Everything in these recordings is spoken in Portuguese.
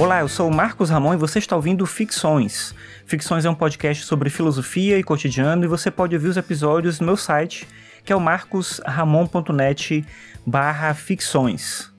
Olá, eu sou o Marcos Ramon e você está ouvindo Ficções. Ficções é um podcast sobre filosofia e cotidiano e você pode ouvir os episódios no meu site, que é o marcosramon.net barra ficções.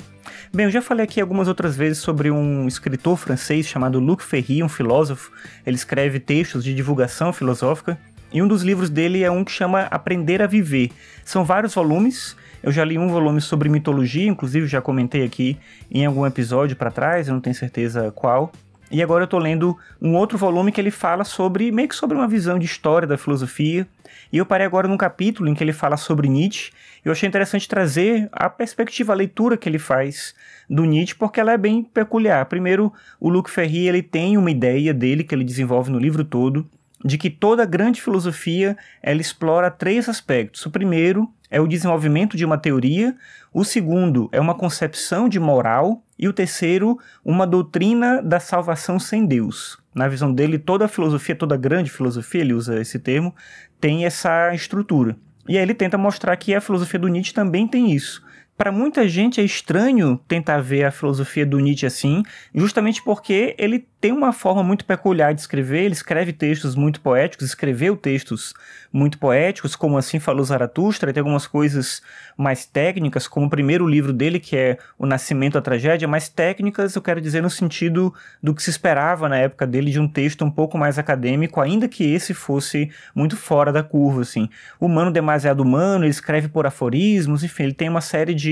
Bem, eu já falei aqui algumas outras vezes sobre um escritor francês chamado Luc Ferry, um filósofo. Ele escreve textos de divulgação filosófica e um dos livros dele é um que chama Aprender a Viver. São vários volumes eu já li um volume sobre mitologia, inclusive já comentei aqui em algum episódio para trás, eu não tenho certeza qual. E agora eu tô lendo um outro volume que ele fala sobre, meio que sobre uma visão de história da filosofia. E eu parei agora num capítulo em que ele fala sobre Nietzsche. Eu achei interessante trazer a perspectiva, a leitura que ele faz do Nietzsche, porque ela é bem peculiar. Primeiro, o Luc Ferry, ele tem uma ideia dele que ele desenvolve no livro todo, de que toda grande filosofia, ela explora três aspectos. O primeiro é o desenvolvimento de uma teoria, o segundo é uma concepção de moral e o terceiro, uma doutrina da salvação sem Deus. Na visão dele, toda filosofia, toda grande filosofia, ele usa esse termo, tem essa estrutura. E aí ele tenta mostrar que a filosofia do Nietzsche também tem isso. Para muita gente é estranho tentar ver a filosofia do Nietzsche assim, justamente porque ele tem uma forma muito peculiar de escrever, ele escreve textos muito poéticos, escreveu textos muito poéticos, como assim falou Zaratustra, tem algumas coisas mais técnicas, como o primeiro livro dele, que é O Nascimento da Tragédia, mais técnicas, eu quero dizer no sentido do que se esperava na época dele de um texto um pouco mais acadêmico, ainda que esse fosse muito fora da curva, assim. Humano demasiado humano, ele escreve por aforismos, enfim, ele tem uma série de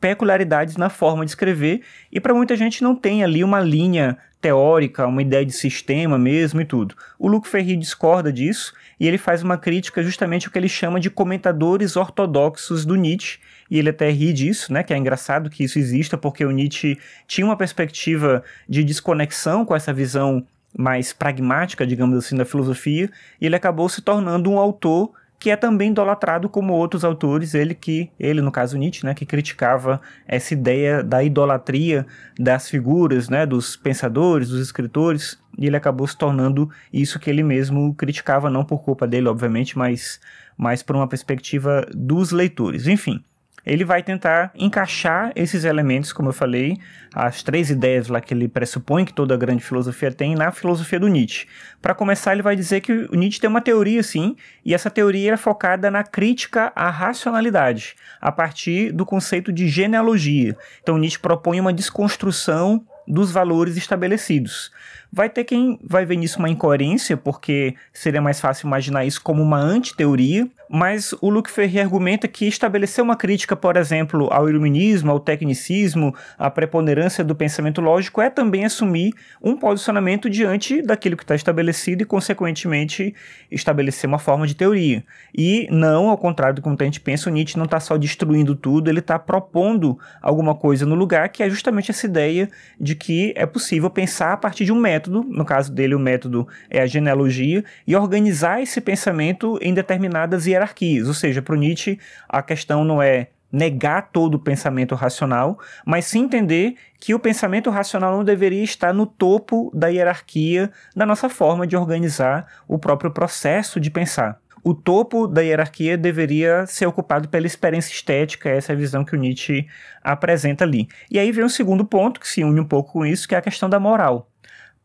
peculiaridades na forma de escrever e para muita gente não tem ali uma linha teórica, uma ideia de sistema mesmo e tudo. O Luc Ferry discorda disso e ele faz uma crítica justamente ao que ele chama de comentadores ortodoxos do Nietzsche, e ele até ri disso, né, que é engraçado que isso exista, porque o Nietzsche tinha uma perspectiva de desconexão com essa visão mais pragmática, digamos assim, da filosofia, e ele acabou se tornando um autor que é também idolatrado como outros autores, ele que, ele no caso Nietzsche, né, que criticava essa ideia da idolatria das figuras, né, dos pensadores, dos escritores, e ele acabou se tornando isso que ele mesmo criticava, não por culpa dele, obviamente, mas, mas por uma perspectiva dos leitores. Enfim, ele vai tentar encaixar esses elementos, como eu falei, as três ideias lá que ele pressupõe que toda grande filosofia tem na filosofia do Nietzsche. Para começar, ele vai dizer que o Nietzsche tem uma teoria, sim, e essa teoria é focada na crítica à racionalidade, a partir do conceito de genealogia. Então, Nietzsche propõe uma desconstrução dos valores estabelecidos. Vai ter quem vai ver nisso uma incoerência, porque seria mais fácil imaginar isso como uma antiteoria, mas o Luc Ferry argumenta que estabelecer uma crítica, por exemplo, ao iluminismo, ao tecnicismo, à preponderância do pensamento lógico é também assumir um posicionamento diante daquilo que está estabelecido e, consequentemente, estabelecer uma forma de teoria. E não, ao contrário do que muita gente pensa, o Nietzsche não está só destruindo tudo, ele está propondo alguma coisa no lugar, que é justamente essa ideia de que é possível pensar a partir de um método, no caso dele o método é a genealogia, e organizar esse pensamento em determinadas hierarquias. Ou seja, para o Nietzsche, a questão não é negar todo o pensamento racional, mas sim entender que o pensamento racional não deveria estar no topo da hierarquia da nossa forma de organizar o próprio processo de pensar. O topo da hierarquia deveria ser ocupado pela experiência estética, essa é a visão que o Nietzsche apresenta ali. E aí vem o segundo ponto, que se une um pouco com isso, que é a questão da moral.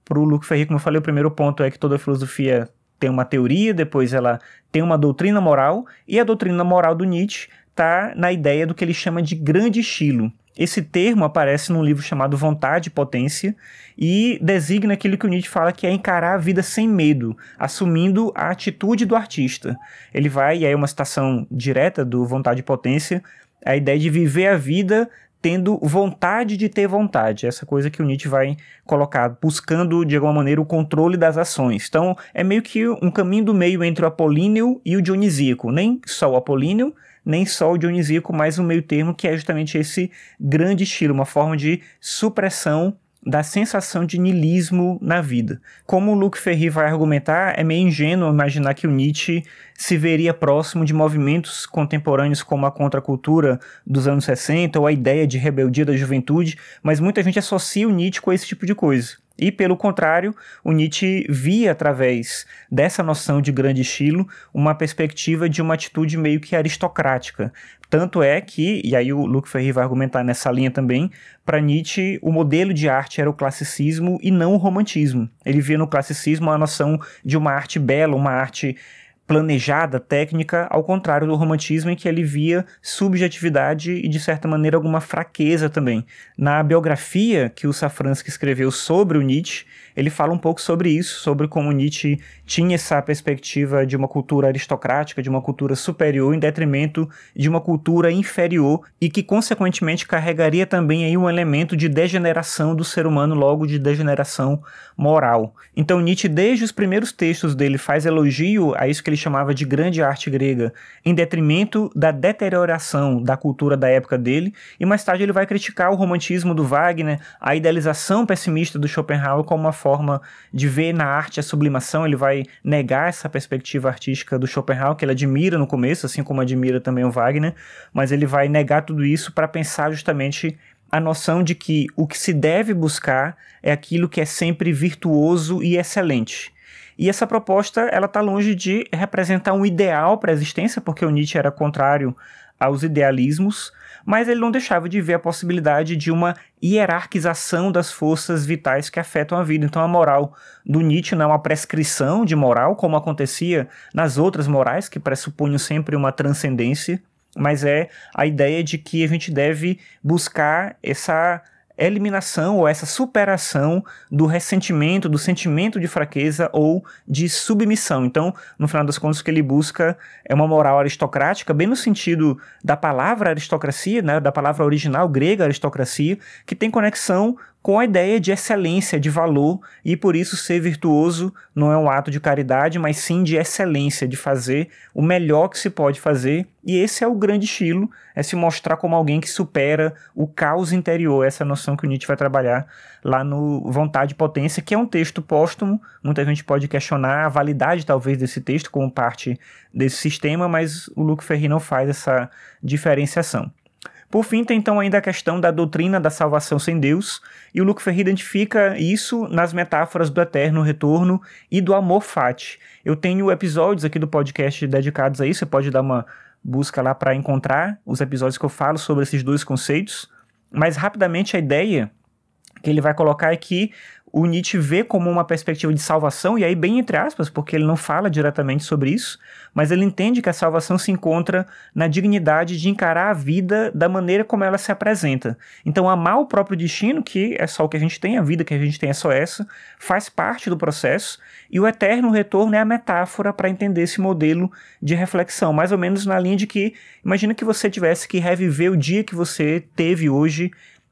Para o Luc Ferry, como eu falei, o primeiro ponto é que toda filosofia tem uma teoria, depois ela tem uma doutrina moral, e a doutrina moral do Nietzsche está na ideia do que ele chama de grande estilo. Esse termo aparece num livro chamado Vontade e Potência e designa aquilo que o Nietzsche fala que é encarar a vida sem medo, assumindo a atitude do artista. Ele vai, e aí é uma citação direta do Vontade e Potência, a ideia de viver a vida tendo vontade de ter vontade, essa coisa que o Nietzsche vai colocar, buscando de alguma maneira o controle das ações. Então é meio que um caminho do meio entre o apolíneo e o dionisíaco, nem só o apolíneo, nem só o dionisíaco, mas um meio termo que é justamente esse grande estilo, uma forma de supressão da sensação de nilismo na vida. Como o Luc Ferry vai argumentar, é meio ingênuo imaginar que o Nietzsche se veria próximo de movimentos contemporâneos como a contracultura dos anos 60 ou a ideia de rebeldia da juventude, mas muita gente associa o Nietzsche com esse tipo de coisa. E, pelo contrário, o Nietzsche via através dessa noção de grande estilo uma perspectiva de uma atitude meio que aristocrática. Tanto é que, e aí o Luc Ferry vai argumentar nessa linha também, para Nietzsche o modelo de arte era o classicismo e não o romantismo. Ele via no classicismo a noção de uma arte bela, uma arte planejada, técnica, ao contrário do romantismo em que ele via subjetividade e, de certa maneira, alguma fraqueza também. Na biografia que o Safransky escreveu sobre o Nietzsche, ele fala um pouco sobre isso, sobre como Nietzsche tinha essa perspectiva de uma cultura aristocrática, de uma cultura superior, em detrimento de uma cultura inferior e que, consequentemente, carregaria também aí um elemento de degeneração do ser humano, logo de degeneração moral. Então, Nietzsche, desde os primeiros textos dele, faz elogio a isso que ele chamava de grande arte grega, em detrimento da deterioração da cultura da época dele, e mais tarde ele vai criticar o romantismo do Wagner, a idealização pessimista do Schopenhauer como uma forma de ver na arte a sublimação, ele vai negar essa perspectiva artística do Schopenhauer, que ele admira no começo, assim como admira também o Wagner, mas ele vai negar tudo isso para pensar justamente a noção de que o que se deve buscar é aquilo que é sempre virtuoso e excelente. E essa proposta ela está longe de representar um ideal para a existência, porque o Nietzsche era contrário aos idealismos, mas ele não deixava de ver a possibilidade de uma hierarquização das forças vitais que afetam a vida. Então a moral do Nietzsche não é uma prescrição de moral, como acontecia nas outras morais, que pressupunham sempre uma transcendência, mas é a ideia de que a gente deve buscar essa eliminação ou essa superação do ressentimento, do sentimento de fraqueza ou de submissão. Então, no final das contas, o que ele busca é uma moral aristocrática, bem no sentido da palavra aristocracia, né, da palavra original grega aristocracia, que tem conexão com a ideia de excelência, de valor, e por isso ser virtuoso não é um ato de caridade, mas sim de excelência, de fazer o melhor que se pode fazer. E esse é o grande estilo, é se mostrar como alguém que supera o caos interior, essa noção que o Nietzsche vai trabalhar lá no Vontade e Potência, que é um texto póstumo. Muita gente pode questionar a validade, talvez, desse texto como parte desse sistema, mas o Luc Ferry não faz essa diferenciação. Por fim, tem então ainda a questão da doutrina da salvação sem Deus, e o Luc Ferry identifica isso nas metáforas do eterno retorno e do amor fati. Eu tenho episódios aqui do podcast dedicados a isso, você pode dar uma busca lá para encontrar os episódios que eu falo sobre esses dois conceitos, mas rapidamente a ideia que ele vai colocar é que o Nietzsche vê como uma perspectiva de salvação, e aí bem entre aspas, porque ele não fala diretamente sobre isso, mas ele entende que a salvação se encontra na dignidade de encarar a vida da maneira como ela se apresenta. Então, amar o próprio destino, que é só o que a gente tem, a vida que a gente tem é só essa, faz parte do processo, e o eterno retorno é a metáfora para entender esse modelo de reflexão, mais ou menos na linha de que, imagina que você tivesse que reviver o dia que você teve hoje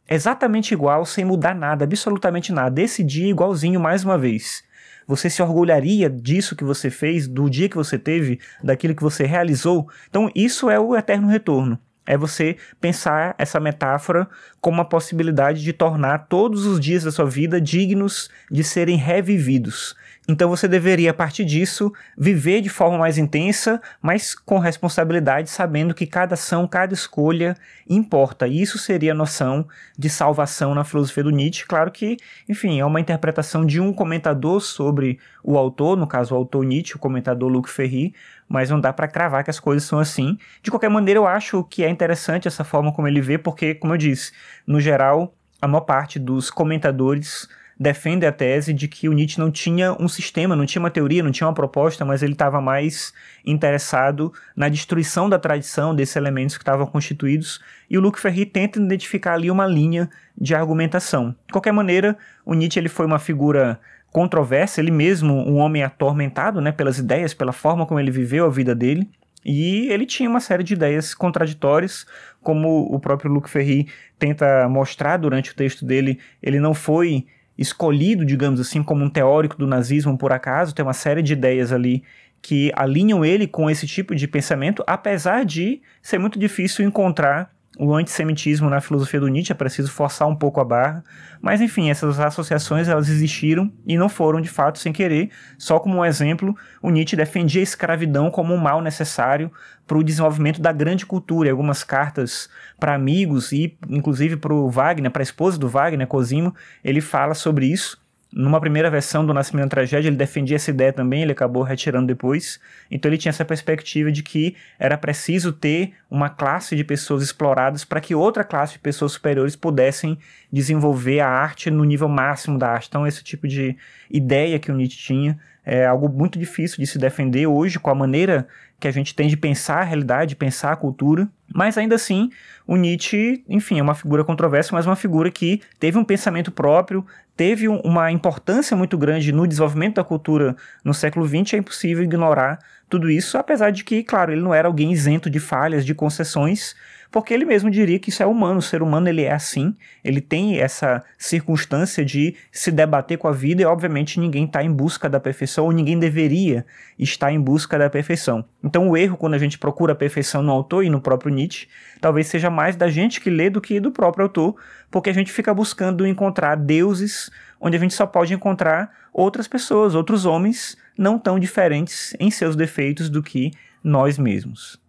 exatamente igual, sem mudar nada, absolutamente nada. Esse dia igualzinho mais uma vez. Você se orgulharia disso que você fez, do dia que você teve, daquilo que você realizou? Então, isso é o eterno retorno. É você pensar essa metáfora como uma possibilidade de tornar todos os dias da sua vida dignos de serem revividos. Então você deveria, a partir disso, viver de forma mais intensa, mas com responsabilidade, sabendo que cada ação, cada escolha importa. E isso seria a noção de salvação na filosofia do Nietzsche. Claro que, enfim, é uma interpretação de um comentador sobre o autor, no caso o autor Nietzsche, o comentador Luc Ferry, mas não dá para cravar que as coisas são assim. De qualquer maneira, eu acho que é interessante essa forma como ele vê, porque, como eu disse, no geral, a maior parte dos comentadores defende a tese de que o Nietzsche não tinha um sistema, não tinha uma teoria, não tinha uma proposta, mas ele estava mais interessado na destruição da tradição desses elementos que estavam constituídos, e o Luc Ferry tenta identificar ali uma linha de argumentação. De qualquer maneira, o Nietzsche ele foi uma figura controversa, ele mesmo um homem atormentado né, pelas ideias, pela forma como ele viveu a vida dele, e ele tinha uma série de ideias contraditórias, como o próprio Luc Ferry tenta mostrar durante o texto dele, ele não foi escolhido, digamos assim, como um teórico do nazismo por acaso, tem uma série de ideias ali que alinham ele com esse tipo de pensamento, apesar de ser muito difícil encontrar o antissemitismo na filosofia do Nietzsche, é preciso forçar um pouco a barra, mas enfim, essas associações elas existiram e não foram de fato sem querer. Só como um exemplo, o Nietzsche defendia a escravidão como um mal necessário para o desenvolvimento da grande cultura. E algumas cartas para amigos e inclusive para o Wagner, para a esposa do Wagner, Cosimo, ele fala sobre isso. Numa primeira versão do Nascimento da Tragédia, ele defendia essa ideia também, ele acabou retirando depois. Então ele tinha essa perspectiva de que era preciso ter uma classe de pessoas exploradas para que outra classe de pessoas superiores pudessem desenvolver a arte no nível máximo da arte. Então esse tipo de ideia que o Nietzsche tinha é algo muito difícil de se defender hoje com a maneira que a gente tem de pensar a realidade, pensar a cultura. Mas ainda assim, o Nietzsche, enfim, é uma figura controversa, mas uma figura que teve um pensamento próprio, teve uma importância muito grande no desenvolvimento da cultura no século XX. É impossível ignorar tudo isso, apesar de que, claro, ele não era alguém isento de falhas, de concessões, porque ele mesmo diria que isso é humano, o ser humano ele é assim, ele tem essa circunstância de se debater com a vida e obviamente ninguém está em busca da perfeição ou ninguém deveria estar em busca da perfeição. Então o erro quando a gente procura a perfeição no autor e no próprio Nietzsche, talvez seja mais da gente que lê do que do próprio autor, porque a gente fica buscando encontrar deuses onde a gente só pode encontrar outras pessoas, outros homens não tão diferentes em seus defeitos do que nós mesmos.